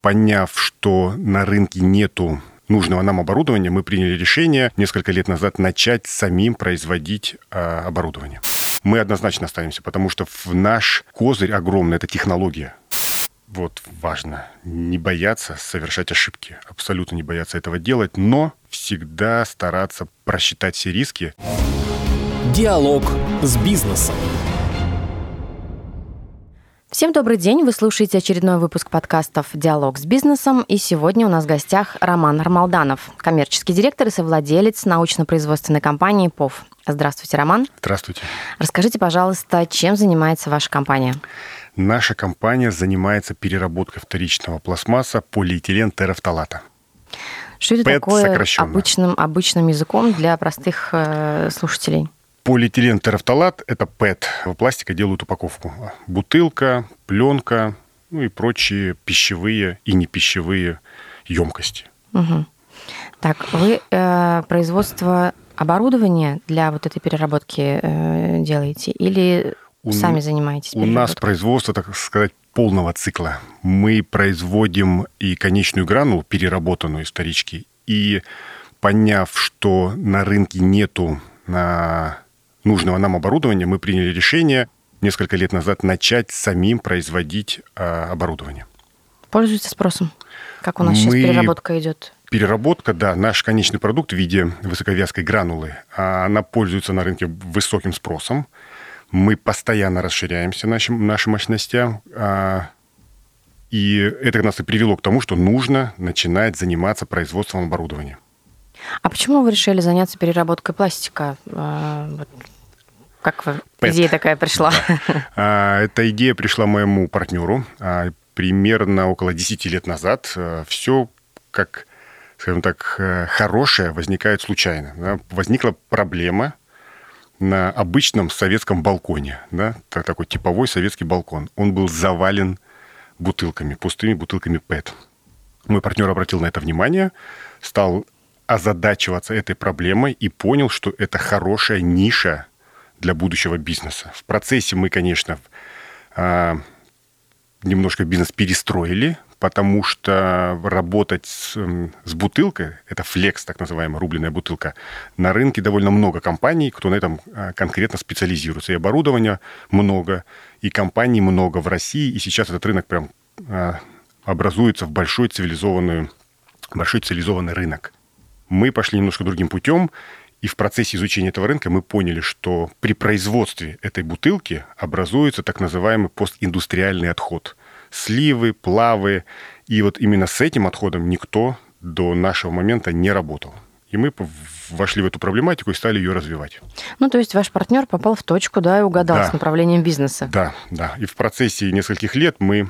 Поняв, что на рынке нету нужного нам оборудования, мы приняли решение несколько лет назад начать самим производить а, оборудование. Мы однозначно останемся, потому что в наш козырь огромный – это технология. Вот важно не бояться совершать ошибки, абсолютно не бояться этого делать, но всегда стараться просчитать все риски. Диалог с бизнесом. Всем добрый день. Вы слушаете очередной выпуск подкастов «Диалог с бизнесом». И сегодня у нас в гостях Роман Армалданов, коммерческий директор и совладелец научно-производственной компании ПОВ. Здравствуйте, Роман. Здравствуйте. Расскажите, пожалуйста, чем занимается ваша компания? Наша компания занимается переработкой вторичного пластмасса полиэтилен терафталата. Что это ПЭТ такое обычным, обычным языком для простых э, слушателей? Полиэтилен терафталат – это ПЭТ. В пластика делают упаковку. Бутылка, пленка, ну и прочие пищевые и непищевые емкости. Угу. Так, вы э, производство оборудования для вот этой переработки э, делаете или у, сами занимаетесь? У нас производство, так сказать, полного цикла. Мы производим и конечную гранулу, переработанную из вторички, и поняв, что на рынке нету на нужного нам оборудования, мы приняли решение несколько лет назад начать самим производить а, оборудование. Пользуется спросом? Как у нас мы... сейчас переработка идет? Переработка, да, наш конечный продукт в виде высоковязкой гранулы, а, она пользуется на рынке высоким спросом. Мы постоянно расширяемся нашим, нашим мощностям, а, и это нас и привело к тому, что нужно начинать заниматься производством оборудования. А почему вы решили заняться переработкой пластика? Как вы, идея такая пришла? Да. А, эта идея пришла моему партнеру а, примерно около 10 лет назад. А, Все как, скажем так, э, хорошее возникает случайно. Возникла проблема на обычном советском балконе. Да? Такой типовой советский балкон. Он был завален бутылками, пустыми бутылками ПЭТ. Мой партнер обратил на это внимание, стал озадачиваться этой проблемой и понял, что это хорошая ниша для будущего бизнеса. В процессе мы, конечно, а, немножко бизнес перестроили, потому что работать с, с бутылкой, это флекс, так называемая рубленая бутылка, на рынке довольно много компаний, кто на этом а, конкретно специализируется. И оборудования много, и компаний много в России, и сейчас этот рынок прям а, образуется в большой цивилизованный, большой цивилизованный рынок. Мы пошли немножко другим путем, и в процессе изучения этого рынка мы поняли, что при производстве этой бутылки образуется так называемый постиндустриальный отход. Сливы, плавы. И вот именно с этим отходом никто до нашего момента не работал. И мы вошли в эту проблематику и стали ее развивать. Ну, то есть ваш партнер попал в точку, да, и угадал да. с направлением бизнеса. Да, да. И в процессе нескольких лет мы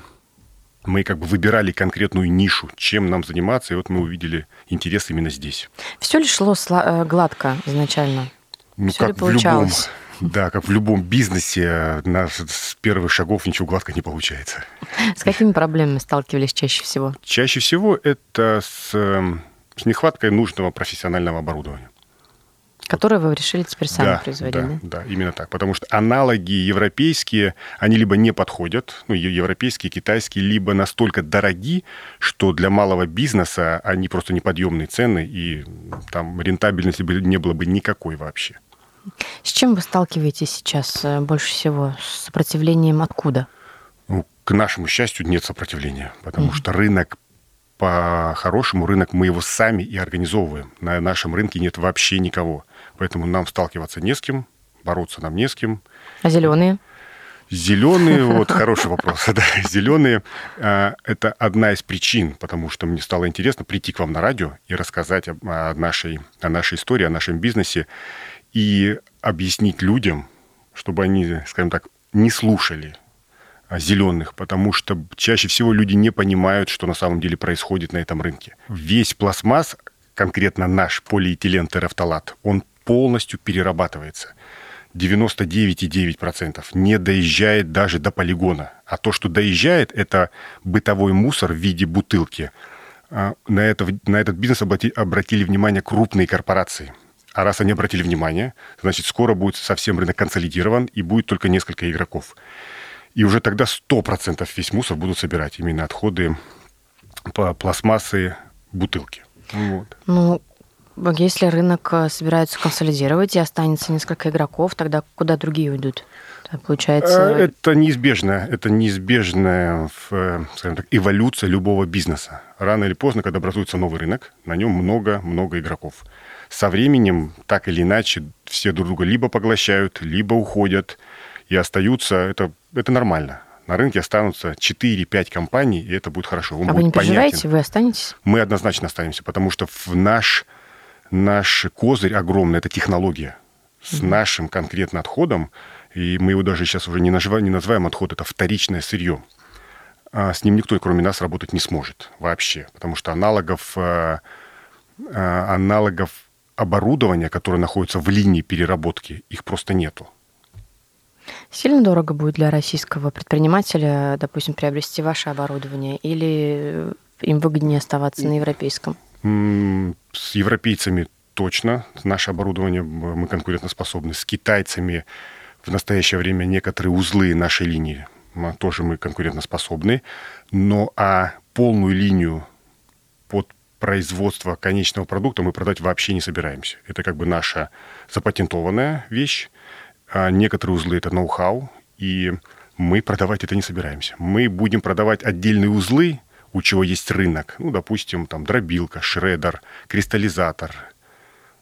мы как бы выбирали конкретную нишу, чем нам заниматься, и вот мы увидели интерес именно здесь. Все ли шло э, гладко изначально? Ну, Все как ли получалось? В любом, да, как в любом бизнесе, на, с первых шагов ничего гладко не получается. С какими проблемами сталкивались чаще всего? Чаще всего это с, эм, с нехваткой нужного профессионального оборудования. Которые вы решили теперь сами да, производить, да, да? Да, именно так. Потому что аналоги европейские, они либо не подходят, ну, европейские, китайские, либо настолько дороги, что для малого бизнеса они просто неподъемные цены, и там рентабельности не было бы никакой вообще. С чем вы сталкиваетесь сейчас э, больше всего? С сопротивлением откуда? Ну, к нашему счастью, нет сопротивления, потому mm-hmm. что рынок по-хорошему рынок мы его сами и организовываем. На нашем рынке нет вообще никого. Поэтому нам сталкиваться не с кем, бороться нам не с кем. А зеленые? Зеленые, вот хороший вопрос. Да, зеленые а, это одна из причин, потому что мне стало интересно прийти к вам на радио и рассказать о нашей, о нашей истории, о нашем бизнесе и объяснить людям, чтобы они, скажем так, не слушали зеленых, потому что чаще всего люди не понимают, что на самом деле происходит на этом рынке. Весь пластмасс, конкретно наш полиэтилен терафталат, он полностью перерабатывается. 99,9% не доезжает даже до полигона. А то, что доезжает, это бытовой мусор в виде бутылки. А, на, это, на этот бизнес обратили внимание крупные корпорации. А раз они обратили внимание, значит, скоро будет совсем рынок консолидирован и будет только несколько игроков. И уже тогда 100% весь мусор будут собирать именно отходы пластмассы бутылки. Вот. Ну, если рынок э, собирается консолидировать и останется несколько игроков, тогда куда другие уйдут? Получается... Э, это неизбежно. Это неизбежная э, скажем так, эволюция любого бизнеса. Рано или поздно, когда образуется новый рынок, на нем много-много игроков. Со временем, так или иначе, все друг друга либо поглощают, либо уходят и остаются. Это, это нормально. На рынке останутся 4-5 компаний, и это будет хорошо. Он а будет вы не переживаете, понятен. вы останетесь? Мы однозначно останемся, потому что в наш, наш козырь огромный – это технология. С mm-hmm. нашим конкретно отходом и мы его даже сейчас уже не, называем, не называем отход, это вторичное сырье. А с ним никто, кроме нас, работать не сможет вообще, потому что аналогов, а, а, аналогов оборудования, которое находится в линии переработки, их просто нету. Сильно дорого будет для российского предпринимателя, допустим, приобрести ваше оборудование, или им выгоднее оставаться на европейском? С европейцами точно. Наше оборудование мы конкурентоспособны. С китайцами в настоящее время некоторые узлы нашей линии тоже мы конкурентоспособны, но а полную линию под производство конечного продукта мы продать вообще не собираемся. Это как бы наша запатентованная вещь. А некоторые узлы это ноу-хау, и мы продавать это не собираемся. Мы будем продавать отдельные узлы, у чего есть рынок. Ну, допустим, там дробилка, шредер, кристаллизатор,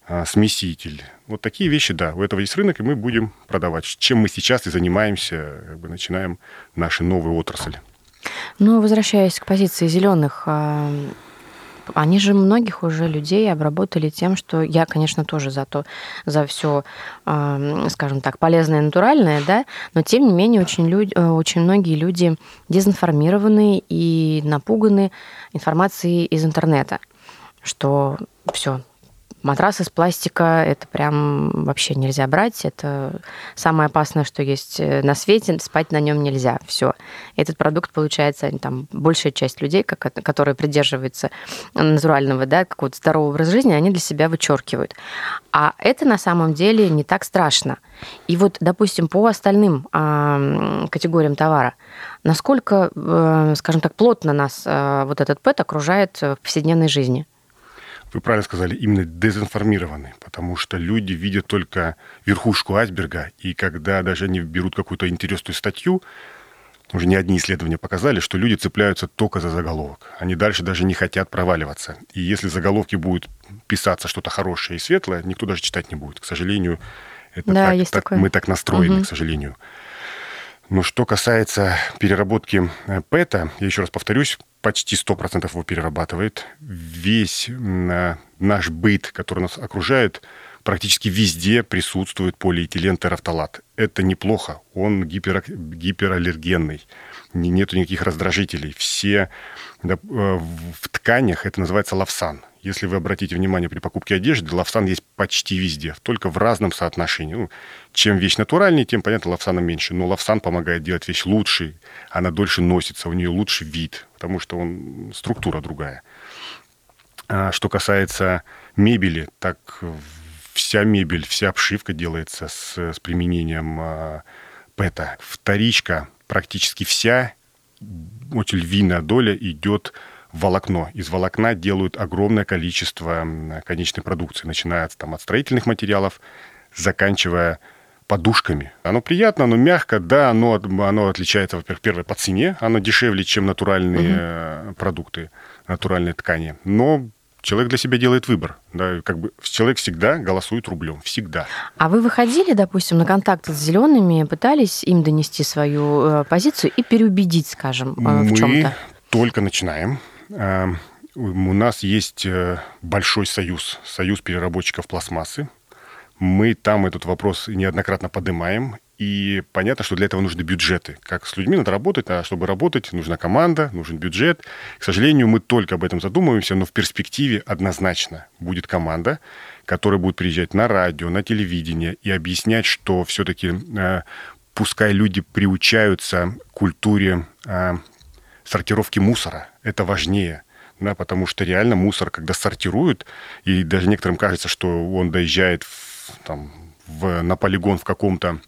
а, смеситель. Вот такие вещи, да, у этого есть рынок, и мы будем продавать. Чем мы сейчас и занимаемся, как бы начинаем наши новые отрасли. Ну, возвращаясь к позиции зеленых, а, они же многих уже людей обработали тем, что я, конечно, тоже за то, за все, скажем так, полезное и натуральное, да, но тем не менее очень, люди, э, очень многие люди дезинформированы и напуганы информацией из интернета, что все, Матрас из пластика – это прям вообще нельзя брать. Это самое опасное, что есть э, на свете. Спать на нем нельзя. Все. Этот продукт, получается, там большая часть людей, которые придерживаются натурального, да, какого-то здорового образа жизни, они для себя вычеркивают. А это на самом деле не так страшно. И вот, допустим, по остальным э, категориям товара, насколько, э, скажем так, плотно нас э, вот этот ПЭТ окружает в повседневной жизни – вы правильно сказали, именно дезинформированы, потому что люди видят только верхушку айсберга, и когда даже они берут какую-то интересную статью, уже не одни исследования показали, что люди цепляются только за заголовок. Они дальше даже не хотят проваливаться. И если заголовки будут писаться что-то хорошее и светлое, никто даже читать не будет. К сожалению, это да, так, есть так, такое. мы так настроены, угу. к сожалению. Но что касается переработки э, ПЭТа, я еще раз повторюсь, почти 100% его перерабатывает. Весь наш быт, который нас окружает, практически везде присутствует полиэтилен терафталат. Это неплохо, он гипер, гипераллергенный, нет никаких раздражителей. Все э, в тканях это называется лавсан. Если вы обратите внимание при покупке одежды, лавсан есть почти везде, только в разном соотношении. Ну, чем вещь натуральнее, тем, понятно, лавсана меньше. Но лавсан помогает делать вещь лучше, она дольше носится, у нее лучше вид, потому что он, структура другая. А что касается мебели, так вся мебель, вся обшивка делается с, с применением а, ПЭТа. Вторичка практически вся, очень львиная доля идет волокно. Из волокна делают огромное количество конечной продукции, начиная там, от строительных материалов, заканчивая подушками. Оно приятно, оно мягко, да, оно, оно отличается, во-первых, первое, по цене, оно дешевле, чем натуральные угу. продукты, натуральные ткани. Но человек для себя делает выбор. Да, как бы человек всегда голосует рублем, всегда. А вы выходили, допустим, на контакт с зелеными, пытались им донести свою э, позицию и переубедить, скажем, э, в Мы чем-то? только начинаем. Э, у нас есть большой союз, союз переработчиков пластмассы. Мы там этот вопрос неоднократно поднимаем, и понятно, что для этого нужны бюджеты. Как с людьми надо работать, а чтобы работать, нужна команда, нужен бюджет. К сожалению, мы только об этом задумываемся, но в перспективе однозначно будет команда, которая будет приезжать на радио, на телевидение и объяснять, что все-таки э, пускай люди приучаются к культуре э, сортировки мусора. Это важнее. Да, потому что реально мусор, когда сортируют, и даже некоторым кажется, что он доезжает в, там, в, на полигон в каком-то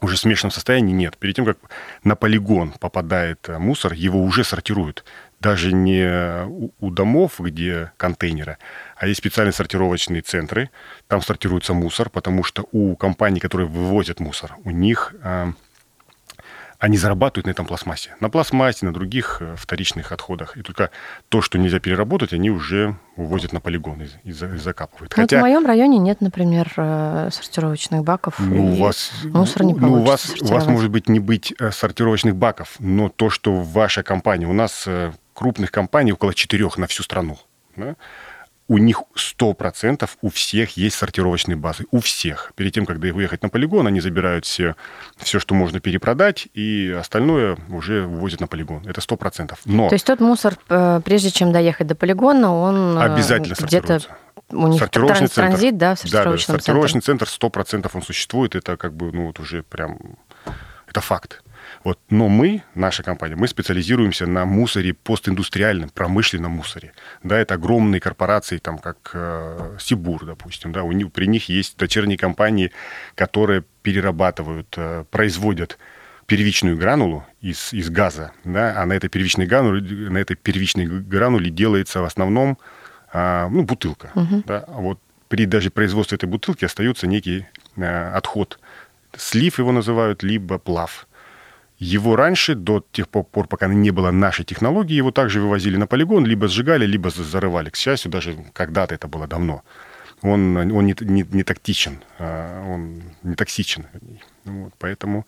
уже смешанном состоянии нет. Перед тем, как на полигон попадает э, мусор, его уже сортируют. даже не у домов, где контейнеры, а есть специальные сортировочные центры. Там сортируется мусор, потому что у компаний, которые вывозят мусор, у них они зарабатывают на этом пластмассе. На пластмассе, на других э, вторичных отходах. И только то, что нельзя переработать, они уже увозят на полигон и, и, и закапывают. Ну, Хотя... Вот в моем районе нет, например, э, сортировочных баков. Ну, у вас, мусор не ну, у вас, у вас может быть не быть э, сортировочных баков, но то, что в вашей компании, у нас крупных компаний около четырех на всю страну. Да? У них 100% у всех есть сортировочные базы. У всех. Перед тем, как выехать на полигон, они забирают все, все, что можно перепродать, и остальное уже вывозят на полигон. Это 100%. Но... То есть тот мусор, э, прежде чем доехать до полигона, он э, обязательно где-то у них сортировочный транзит, центр. да, в сортировочном да, да, сортировочный центр 100% он существует. Это как бы, ну, вот уже прям... Это факт. Вот. Но мы, наша компания, мы специализируемся на мусоре постиндустриальном, промышленном мусоре. Да, это огромные корпорации, там, как э, Сибур, допустим. Да, у них, при них есть дочерние компании, которые перерабатывают, э, производят первичную гранулу из, из газа, да, а на этой первичной грануле, на этой первичной грануле делается в основном а, ну, бутылка. Угу. Да, а вот при даже производстве этой бутылки остается некий а, отход. Слив его называют, либо плав. Его раньше, до тех пор, пока не было нашей технологии, его также вывозили на полигон, либо сжигали, либо зарывали. К счастью, даже когда-то это было давно. Он, он не, не, не тактичен, а он не токсичен. Вот, поэтому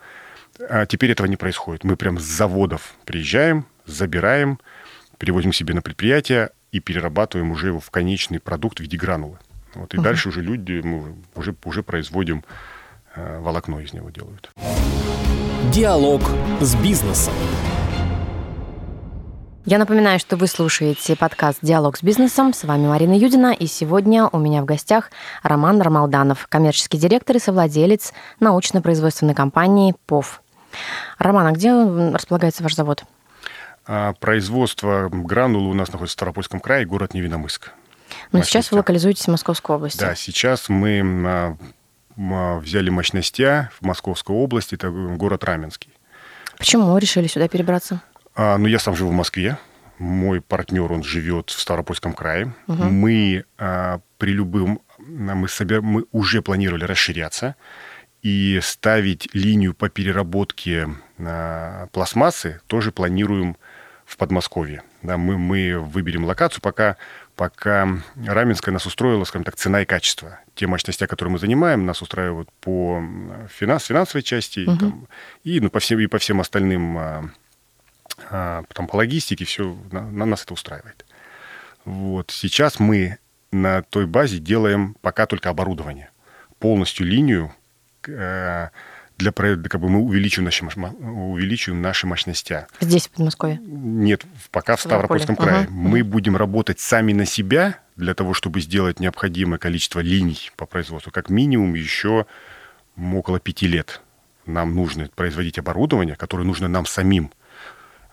а теперь этого не происходит. Мы прям с заводов приезжаем, забираем, перевозим себе на предприятие и перерабатываем уже его в конечный продукт в виде гранулы. Вот, и угу. дальше уже люди, мы уже, уже производим э, волокно из него делают. Диалог с бизнесом. Я напоминаю, что вы слушаете подкаст «Диалог с бизнесом». С вами Марина Юдина. И сегодня у меня в гостях Роман Рамалданов, коммерческий директор и совладелец научно-производственной компании «ПОВ». Роман, а где располагается ваш завод? А, производство гранулы у нас находится в Старопольском крае, город Невиномыск. Но сейчас вы локализуетесь в Московской области. Да, сейчас мы а, взяли мощностя в Московской области, это город Раменский. Почему решили сюда перебраться? А, ну, я сам живу в Москве. Мой партнер, он живет в Старопольском крае. Угу. Мы а, при любым... Мы, собер, мы уже планировали расширяться и ставить линию по переработке а, пластмассы тоже планируем в Подмосковье. Да, мы, мы выберем локацию, пока пока Раменская нас устроила, скажем так, цена и качество. Те мощности, которые мы занимаем, нас устраивают по финанс, финансовой части угу. там, и, ну, по всем, и по всем остальным, а, а, там, по логистике, все, на, на нас это устраивает. Вот. Сейчас мы на той базе делаем пока только оборудование. Полностью линию э, для проекта, как бы мы увеличим наши, увеличим наши мощности. Здесь, в Подмосковье? Нет, пока в Ставропольском крае. Ага, мы будем работать сами на себя для того, чтобы сделать необходимое количество линий по производству. Как минимум еще около пяти лет нам нужно производить оборудование, которое нужно нам самим.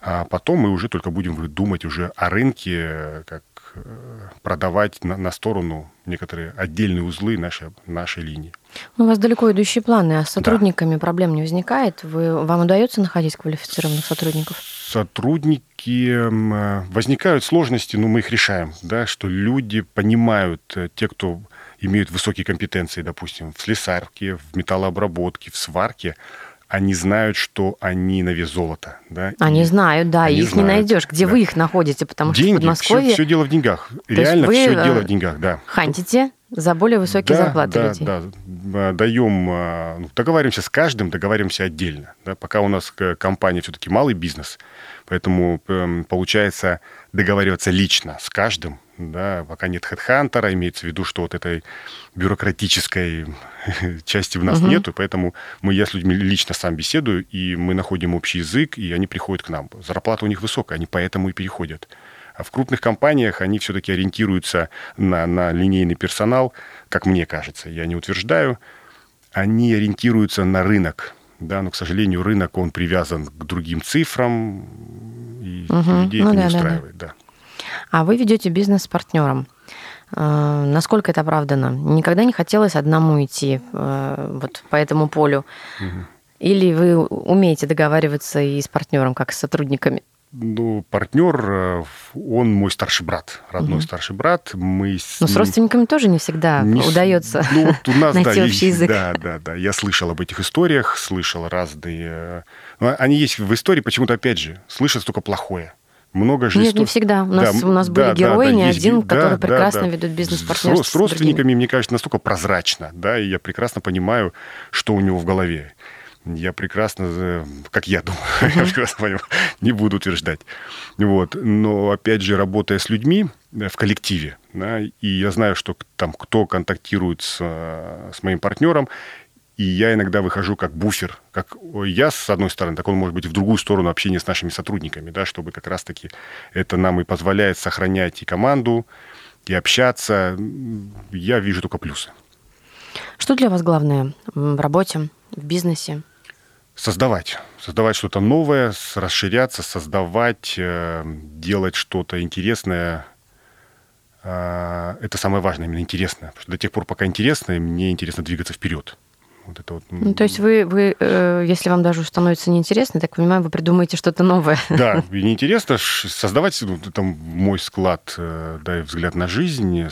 А потом мы уже только будем думать уже о рынке, как Э, продавать на, на сторону некоторые отдельные узлы нашей, нашей линии. Ну, у вас далеко идущие планы, а с сотрудниками да. проблем не возникает? Вы, вам удается находить квалифицированных сотрудников? Сотрудники э, возникают сложности, но мы их решаем, да, что люди понимают, э, те, кто имеют высокие компетенции, допустим, в слесарке, в металлообработке, в сварке, они знают, что они на вес золота. Да? Они и знают, да, они их знают, не найдешь. Где да. вы их находите? Потому Деньги, что в Подмосковье... Все, все дело в деньгах. Реально все дело в деньгах, да. Хантите за более высокие да, зарплаты да, людей. Да, даем, а, ну, договариваемся с каждым, договариваемся отдельно. Да, пока у нас компания все-таки малый бизнес, поэтому эм, получается договариваться лично с каждым, да, пока нет хедхантера, имеется в виду, что вот этой бюрократической части в нас угу. нету, поэтому мы, я с людьми лично сам беседую, и мы находим общий язык, и они приходят к нам. Зарплата у них высокая, они поэтому и переходят. А в крупных компаниях они все-таки ориентируются на, на линейный персонал, как мне кажется, я не утверждаю, они ориентируются на рынок, да, но, к сожалению, рынок, он привязан к другим цифрам, и угу. людей ну, это да, не устраивает, да. да. А вы ведете бизнес с партнером. А, насколько это оправдано? Никогда не хотелось одному идти э, вот по этому полю? Угу. Или вы умеете договариваться и с партнером, как с сотрудниками? Ну, партнер, э, он мой старший брат, родной угу. старший брат. Мы с Но с родственниками тоже не всегда не удается ну, вот у нас, найти да, общий язык. Да, да, да. Я слышал об этих историях, слышал разные... Ну, они есть в истории, почему-то, опять же, слышат только плохое много же... Нет, не всегда. У нас, да, у нас были да, герои, да, не один, есть, которые да, прекрасно да, ведут бизнес-партнерство. С, с родственниками, мне кажется, настолько прозрачно, да, и я прекрасно понимаю, что у него в голове. Я прекрасно, как я думаю, я прекрасно понимаю, не буду утверждать. Вот. Но, опять же, работая с людьми э, в коллективе, да, и я знаю, что там кто контактирует с, с моим партнером, и я иногда выхожу как буфер, как я с одной стороны, так он может быть в другую сторону общения с нашими сотрудниками, да, чтобы как раз-таки это нам и позволяет сохранять и команду, и общаться. Я вижу только плюсы. Что для вас главное в работе, в бизнесе? Создавать. Создавать что-то новое, расширяться, создавать, э, делать что-то интересное. А, это самое важное, именно интересное. Потому что до тех пор, пока интересно, мне интересно двигаться вперед. Вот это вот. Ну, то есть вы, вы э, если вам даже становится неинтересно, так понимаю, вы придумаете что-то новое. Да, и неинтересно создавать, ну, там, мой склад, э, да, и взгляд на жизнь,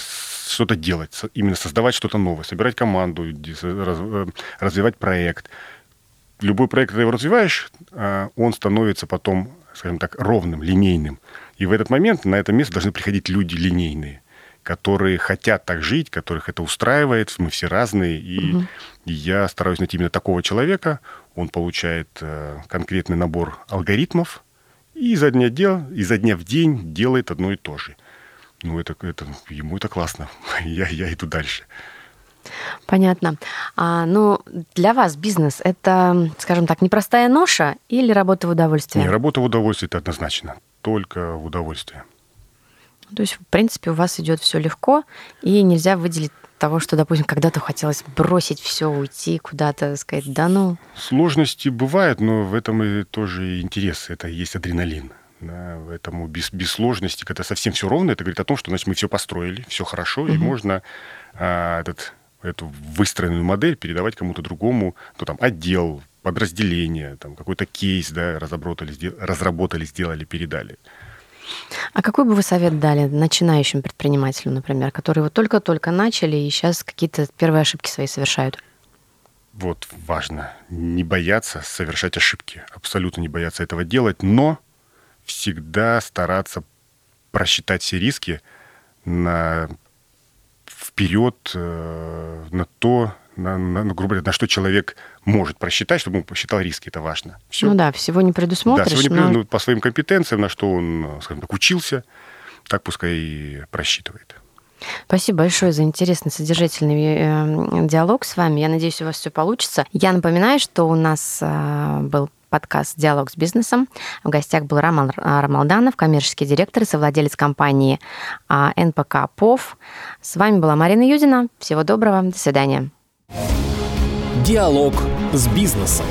что-то делать, именно создавать что-то новое, собирать команду, э, развивать проект. Любой проект, когда его развиваешь, а, он становится потом, скажем так, ровным, линейным. И в этот момент на это место должны приходить люди линейные которые хотят так жить, которых это устраивает, мы все разные, и, угу. и я стараюсь найти именно такого человека, он получает э, конкретный набор алгоритмов, и изо дня, дел, изо дня в день делает одно и то же. Ну, это, это ему это классно, я, я иду дальше. Понятно. А, ну, для вас бизнес – это, скажем так, непростая ноша или работа в удовольствие? Не, работа в удовольствие – это однозначно. Только в удовольствие. То есть, в принципе, у вас идет все легко, и нельзя выделить того, что, допустим, когда-то хотелось бросить все, уйти куда-то, сказать, да ну. Сложности бывают, но в этом и тоже интерес, это и есть адреналин. Да, поэтому без, без сложности, когда совсем все ровно, это говорит о том, что значит, мы все построили, все хорошо, угу. и можно а, этот, эту выстроенную модель передавать кому-то другому, ну, там, отдел, подразделение, там, какой-то кейс, да, разработали, разработали, сделали, передали. А какой бы вы совет дали начинающим предпринимателям, например, которые вот только-только начали и сейчас какие-то первые ошибки свои совершают? Вот важно не бояться совершать ошибки, абсолютно не бояться этого делать, но всегда стараться просчитать все риски на вперед, э, на то, на, на, ну, грубо говоря, на что человек может просчитать, чтобы он посчитал риски, это важно. Все. Ну да, всего не предусмотришь. Да, всего не но... ну, по своим компетенциям, на что он, скажем так, учился, так пускай и просчитывает. Спасибо большое за интересный, содержательный э, диалог с вами. Я надеюсь, у вас все получится. Я напоминаю, что у нас э, был подкаст «Диалог с бизнесом». В гостях был Роман Рамалданов, коммерческий директор и совладелец компании э, НПК ПОВ. С вами была Марина Юдина. Всего доброго. До свидания. Диалог с бизнесом.